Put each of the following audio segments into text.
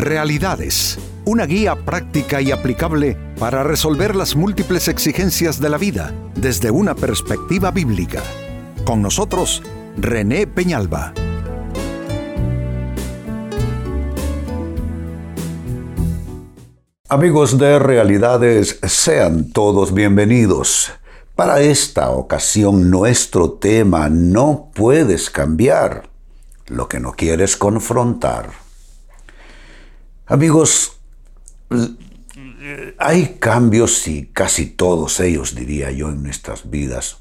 Realidades, una guía práctica y aplicable para resolver las múltiples exigencias de la vida desde una perspectiva bíblica. Con nosotros, René Peñalba. Amigos de Realidades, sean todos bienvenidos. Para esta ocasión nuestro tema no puedes cambiar lo que no quieres confrontar. Amigos, hay cambios y casi todos ellos, diría yo, en nuestras vidas.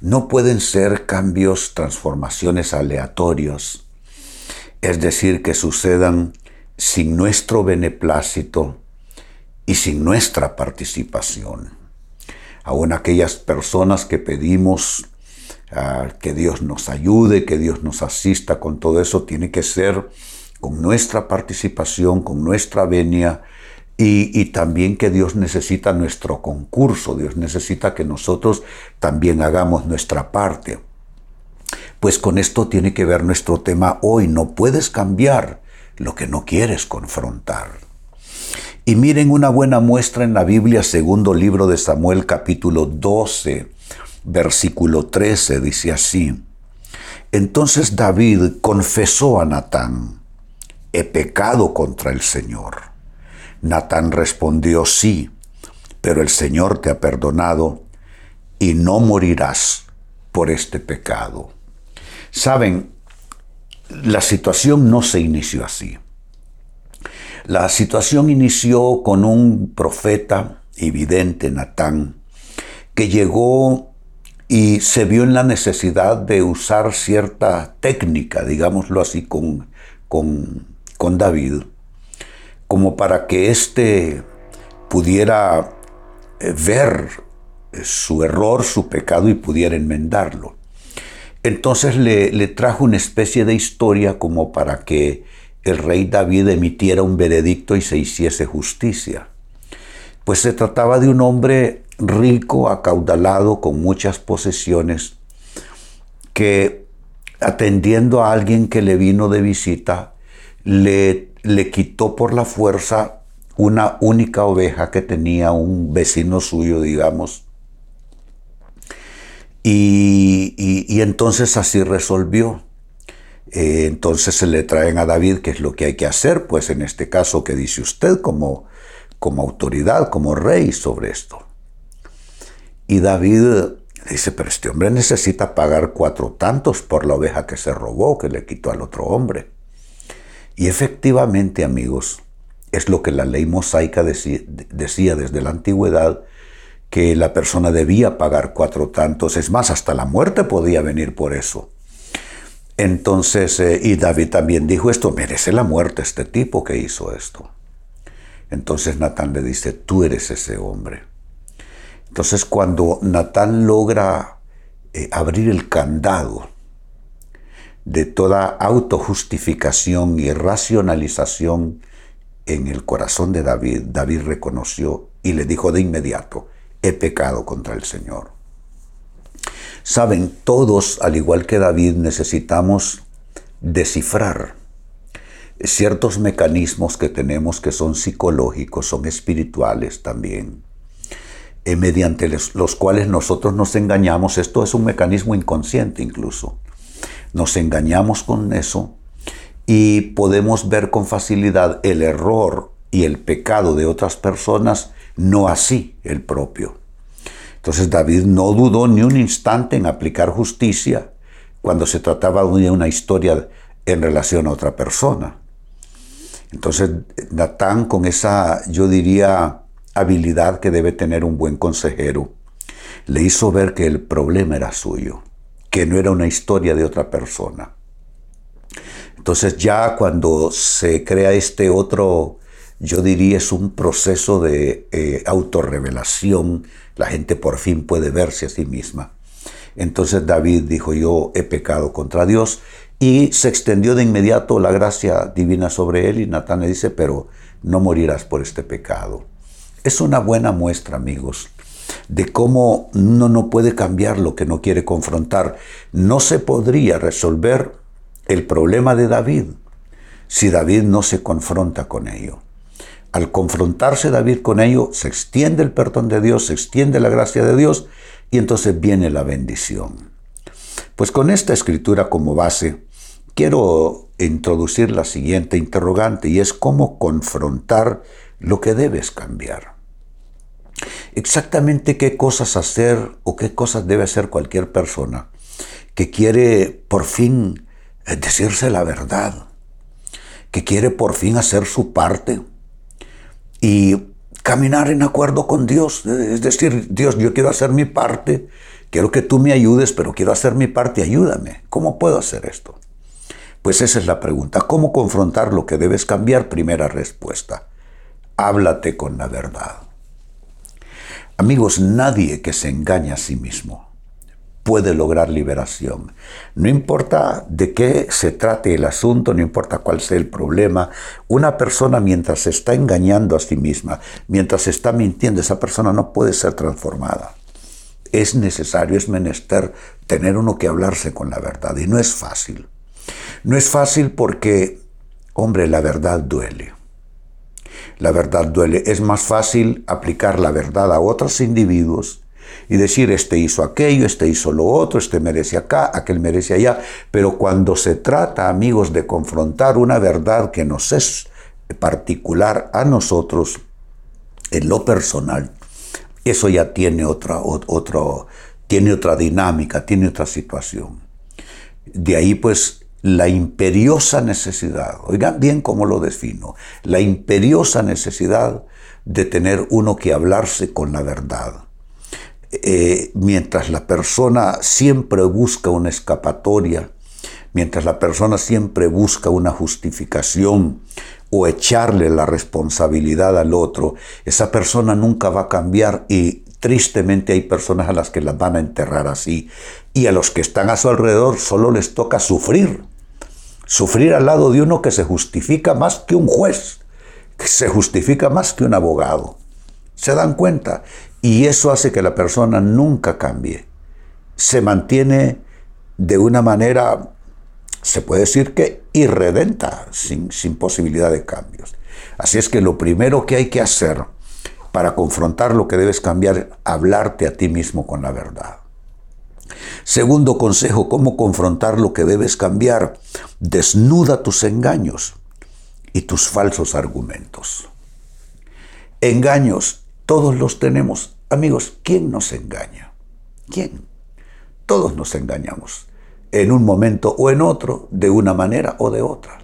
No pueden ser cambios, transformaciones aleatorios, es decir, que sucedan sin nuestro beneplácito y sin nuestra participación. Aún aquellas personas que pedimos ah, que Dios nos ayude, que Dios nos asista con todo eso, tiene que ser con nuestra participación, con nuestra venia, y, también que Dios necesita nuestro concurso, Dios necesita que nosotros también hagamos nuestra parte. Pues con esto tiene que ver nuestro tema hoy, no puedes cambiar lo que no quieres confrontar. Y miren una buena muestra en la Biblia, segundo libro de Samuel capítulo 12, versículo 13, dice así. Entonces David confesó a Natán, he pecado contra el Señor. Natán respondió, sí, pero el Señor te ha perdonado y no morirás por este pecado. Saben, la situación no se inició así. La situación inició con un profeta evidente, Natán, que llegó y se vio en la necesidad de usar cierta técnica, digámoslo así, con, con con David, como para que éste pudiera eh, ver eh, su error, su pecado y pudiera enmendarlo. Entonces le, le, trajo una especie de historia como para que el rey David emitiera un veredicto y se hiciese justicia. Pues se trataba de un hombre rico, acaudalado, con muchas posesiones, que atendiendo a alguien que le vino de visita, le, quitó por la fuerza una única oveja que tenía un vecino suyo, digamos. Y, entonces así resolvió. Eh, entonces se le traen a David qué es lo que hay que hacer, pues en este caso, ¿qué dice usted como, como autoridad, como rey sobre esto? Y David dice, pero este hombre necesita pagar cuatro tantos por la oveja que se robó, que le quitó al otro hombre. Y efectivamente, amigos, es lo que la ley mosaica decía, desde la antigüedad, que la persona debía pagar cuatro tantos, es más, hasta la muerte podía venir por eso. Entonces, eh, y David también dijo esto, merece la muerte este tipo que hizo esto. Entonces Natán le dice, tú eres ese hombre. Entonces cuando Natán logra eh, abrir el candado de toda autojustificación y racionalización en el corazón de David, David reconoció y le dijo de inmediato, he pecado contra el Señor. Saben, todos, al igual que David, necesitamos descifrar ciertos mecanismos que tenemos que son psicológicos, son espirituales también, eh, mediante los cuales nosotros nos engañamos. Esto es un mecanismo inconsciente incluso nos engañamos con eso y podemos ver con facilidad el error y el pecado de otras personas, no así el propio. Entonces David no dudó ni un instante en aplicar justicia cuando se trataba de una historia en relación a otra persona. Entonces Natán con esa, yo diría, habilidad que debe tener un buen consejero, le hizo ver que el problema era suyo que no era una historia de otra persona. Entonces ya cuando se crea este otro, yo diría es un proceso de eh, autorrevelación, la gente por fin puede verse a sí misma. Entonces David dijo, yo he pecado contra Dios y se extendió de inmediato la gracia divina sobre él y Natán le dice, pero no morirás por este pecado. Es una buena muestra, amigos, de cómo uno no puede cambiar lo que no quiere confrontar. No se podría resolver el problema de David si David no se confronta con ello. Al confrontarse David con ello, se extiende el perdón de Dios, se extiende la gracia de Dios y entonces viene la bendición. Pues con esta escritura como base, quiero introducir la siguiente interrogante y es cómo confrontar lo que debes cambiar. Exactamente qué cosas hacer o qué cosas debe hacer cualquier persona que quiere por fin eh, decirse la verdad, que quiere por fin hacer su parte y caminar en acuerdo con Dios. Es decir, Dios, yo quiero hacer mi parte, quiero que tú me ayudes, pero quiero hacer mi parte, ayúdame. ¿Cómo puedo hacer esto? Pues esa es la pregunta. ¿Cómo confrontar lo que debes cambiar? Primera respuesta. Háblate con la verdad. Amigos, nadie que se engaña a sí mismo puede lograr liberación. No importa de qué se trate el asunto, no importa cuál sea el problema, una persona mientras se está engañando a sí misma, mientras se está mintiendo, esa persona no puede ser transformada. Es necesario, es menester tener uno que hablarse con la verdad y no es fácil. No es fácil porque, hombre, la verdad duele. La verdad duele. Es más fácil aplicar la verdad a otros individuos y decir, este hizo aquello, este hizo lo otro, este merece acá, aquel merece allá. Pero cuando se trata, amigos, de confrontar una verdad que nos es particular a nosotros, en lo personal, eso ya tiene otra, otro, tiene otra dinámica, tiene otra situación. De ahí pues la imperiosa necesidad, oigan bien cómo lo defino, la imperiosa necesidad de tener uno que hablarse con la verdad. Eh, mientras la persona siempre busca una escapatoria, mientras la persona siempre busca una justificación o echarle la responsabilidad al otro, esa persona nunca va a cambiar y tristemente hay personas a las que las van a enterrar así y a los que están a su alrededor solo les toca sufrir, sufrir al lado de uno que se justifica más que un juez, que se justifica más que un abogado. ¿Se dan cuenta? Y eso hace que la persona nunca cambie. Se mantiene de una manera, se puede decir que irredenta, sin, sin posibilidad de cambios. Así es que lo primero que hay que hacer para confrontar lo que debes cambiar hablarte a ti mismo con la verdad. Segundo consejo, cómo confrontar lo que debes cambiar. Desnuda tus engaños y tus falsos argumentos. Engaños todos los tenemos. Amigos, ¿quién nos engaña? ¿Quién? Todos nos engañamos, en un momento o en otro, de una manera o de otra.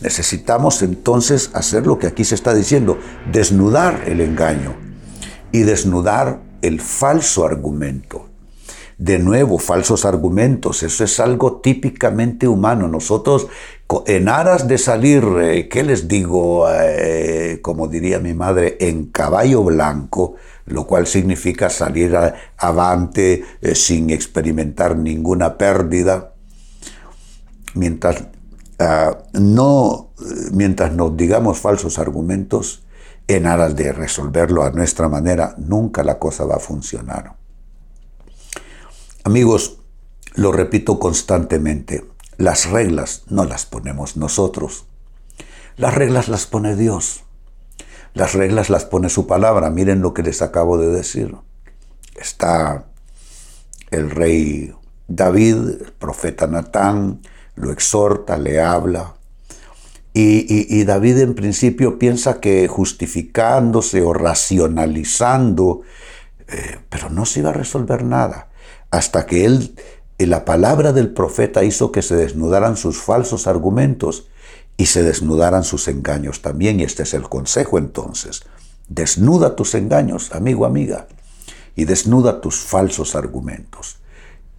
Necesitamos entonces hacer lo que aquí se está diciendo, desnudar el engaño y desnudar el falso argumento. De nuevo, falsos argumentos, eso es algo típicamente humano. Nosotros, en aras de salir, eh, ¿qué les digo? Eh, como diría mi madre, en caballo blanco, lo cual significa salir avante eh, sin experimentar ninguna pérdida. Mientras, ah, no, mientras nos digamos falsos argumentos, en aras de resolverlo a nuestra manera, nunca la cosa va a funcionar. Amigos, lo repito constantemente, las reglas no las ponemos nosotros. Las reglas las pone Dios. Las reglas las pone su palabra. Miren lo que les acabo de decir. Está el rey David, el profeta Natán, lo exhorta, le habla. Y, David en principio piensa que justificándose o racionalizando, eh, pero no se iba a resolver nada hasta que él, la palabra del profeta hizo que se desnudaran sus falsos argumentos y se desnudaran sus engaños también. Y este es el consejo entonces. Desnuda tus engaños, amigo, amiga, y desnuda tus falsos argumentos.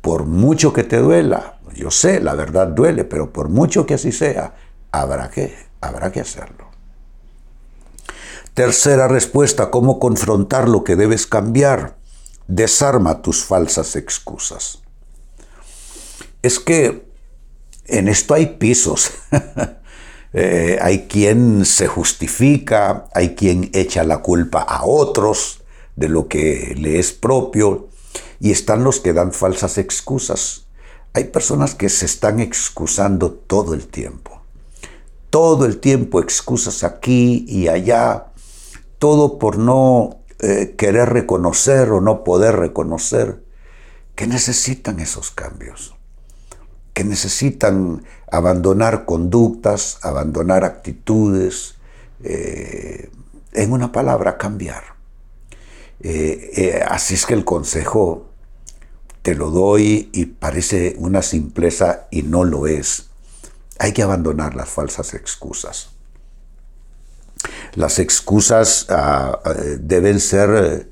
Por mucho que te duela, yo sé, la verdad duele, pero por mucho que así sea, habrá que, habrá que hacerlo. Tercera respuesta, ¿cómo confrontar lo que debes cambiar? Desarma tus falsas excusas. Es que en esto hay pisos. Eh, hay quien se justifica, hay quien echa la culpa a otros de lo que le es propio y están los que dan falsas excusas. Hay personas que se están excusando todo el tiempo. todo el tiempo excusas aquí y allá, todo por no eh, querer reconocer o no poder reconocer que necesitan esos cambios, que necesitan abandonar conductas, abandonar actitudes, eh, en una palabra, cambiar. Eh, así es que el consejo te lo doy y parece una simpleza y no lo es. Hay que abandonar las falsas excusas. Las excusas ah, ah, deben ser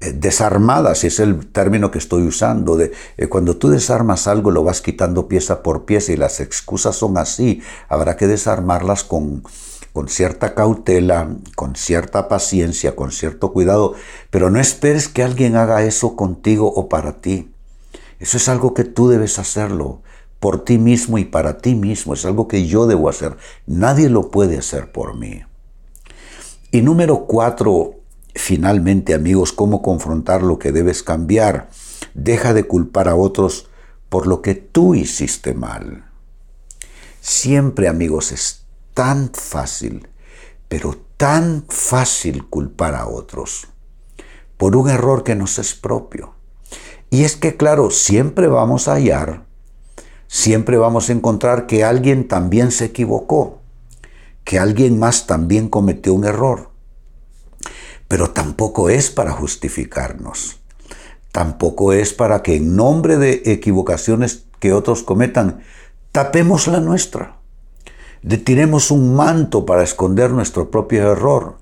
eh, desarmadas, es el término que estoy usando. Eh, cuando tú desarmas algo lo vas quitando pieza por pieza y las excusas son así. Habrá que desarmarlas con, con cierta cautela, con cierta paciencia, con cierto cuidado, pero no esperes que alguien haga eso contigo o para ti. Eso es algo que tú debes hacerlo por ti mismo y para ti mismo. Es algo que yo debo hacer. Nadie lo puede hacer por mí. Y número cuatro, finalmente amigos, cómo confrontar lo que debes cambiar. Deja de culpar a otros por lo que tú hiciste mal. Siempre amigos es tan fácil, pero tan fácil culpar a otros por un error que nos es propio. Y es que, claro, siempre vamos a hallar, siempre vamos a encontrar que alguien también se equivocó, que alguien más también cometió un error. Pero tampoco es para justificarnos. Tampoco es para que en nombre de equivocaciones que otros cometan, tapemos la nuestra. Le tiremos un manto para esconder nuestro propio error.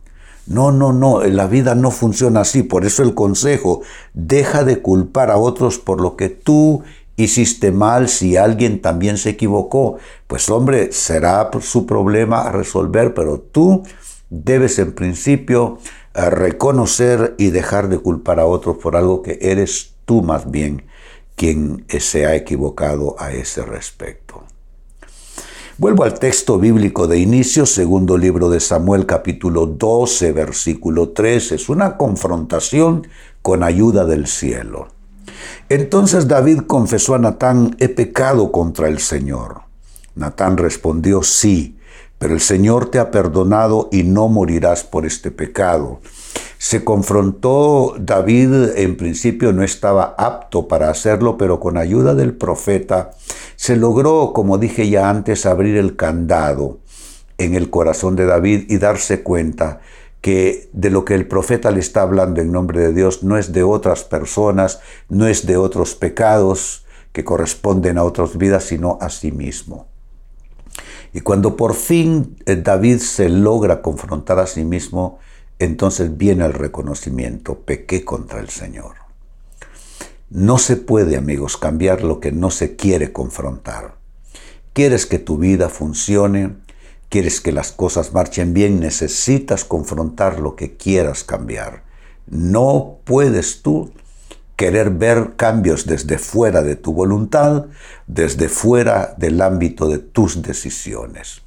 No, no, no, la vida no funciona así. Por eso el consejo, deja de culpar a otros por lo que tú hiciste mal si alguien también se equivocó. Pues hombre, será su problema a resolver, pero tú debes en principio eh, reconocer y dejar de culpar a otros por algo que eres tú más bien quien se ha equivocado a ese respecto. Vuelvo al texto bíblico de inicio, segundo libro de Samuel capítulo 12, versículo 3. Es una confrontación con ayuda del cielo. Entonces David confesó a Natán, he pecado contra el Señor. Natán respondió, sí, pero el Señor te ha perdonado y no morirás por este pecado. Se confrontó David, en principio no estaba apto para hacerlo, pero con ayuda del profeta se logró, como dije ya antes, abrir el candado en el corazón de David y darse cuenta que de lo que el profeta le está hablando en nombre de Dios no es de otras personas, no es de otros pecados que corresponden a otras vidas, sino a sí mismo. Y cuando por fin eh, David se logra confrontar a sí mismo, entonces viene el reconocimiento, pequé contra el Señor. No se puede, amigos, cambiar lo que no se quiere confrontar. ¿Quieres que tu vida funcione? ¿Quieres que las cosas marchen bien? Necesitas confrontar lo que quieras cambiar. No puedes tú querer ver cambios desde fuera de tu voluntad, desde fuera del ámbito de tus decisiones.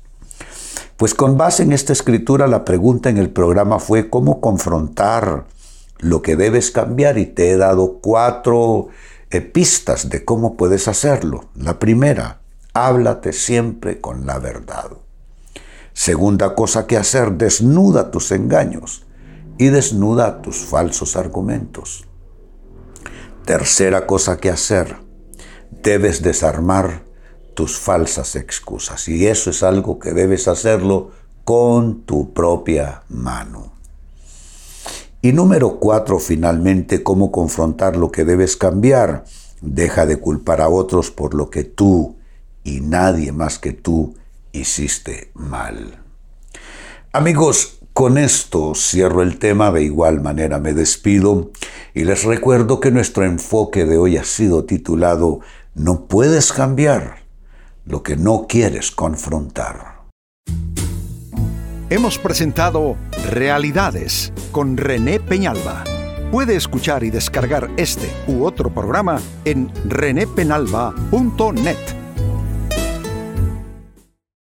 Pues con base en esta escritura la pregunta en el programa fue cómo confrontar lo que debes cambiar y te he dado cuatro eh, pistas de cómo puedes hacerlo. La primera, háblate siempre con la verdad. Segunda cosa que hacer, desnuda tus engaños y desnuda tus falsos argumentos. Tercera cosa que hacer, debes desarmar tus falsas excusas. Y eso es algo que debes hacerlo con tu propia mano. Y número cuatro, finalmente, cómo confrontar lo que debes cambiar. Deja de culpar a otros por lo que tú y nadie más que tú hiciste mal. Amigos, con esto cierro el tema, de igual manera me despido y les recuerdo que nuestro enfoque de hoy ha sido titulado No puedes cambiar lo que no quieres confrontar. Hemos presentado Realidades con René Peñalba. Puede escuchar y descargar este u otro programa en renépenalba.net.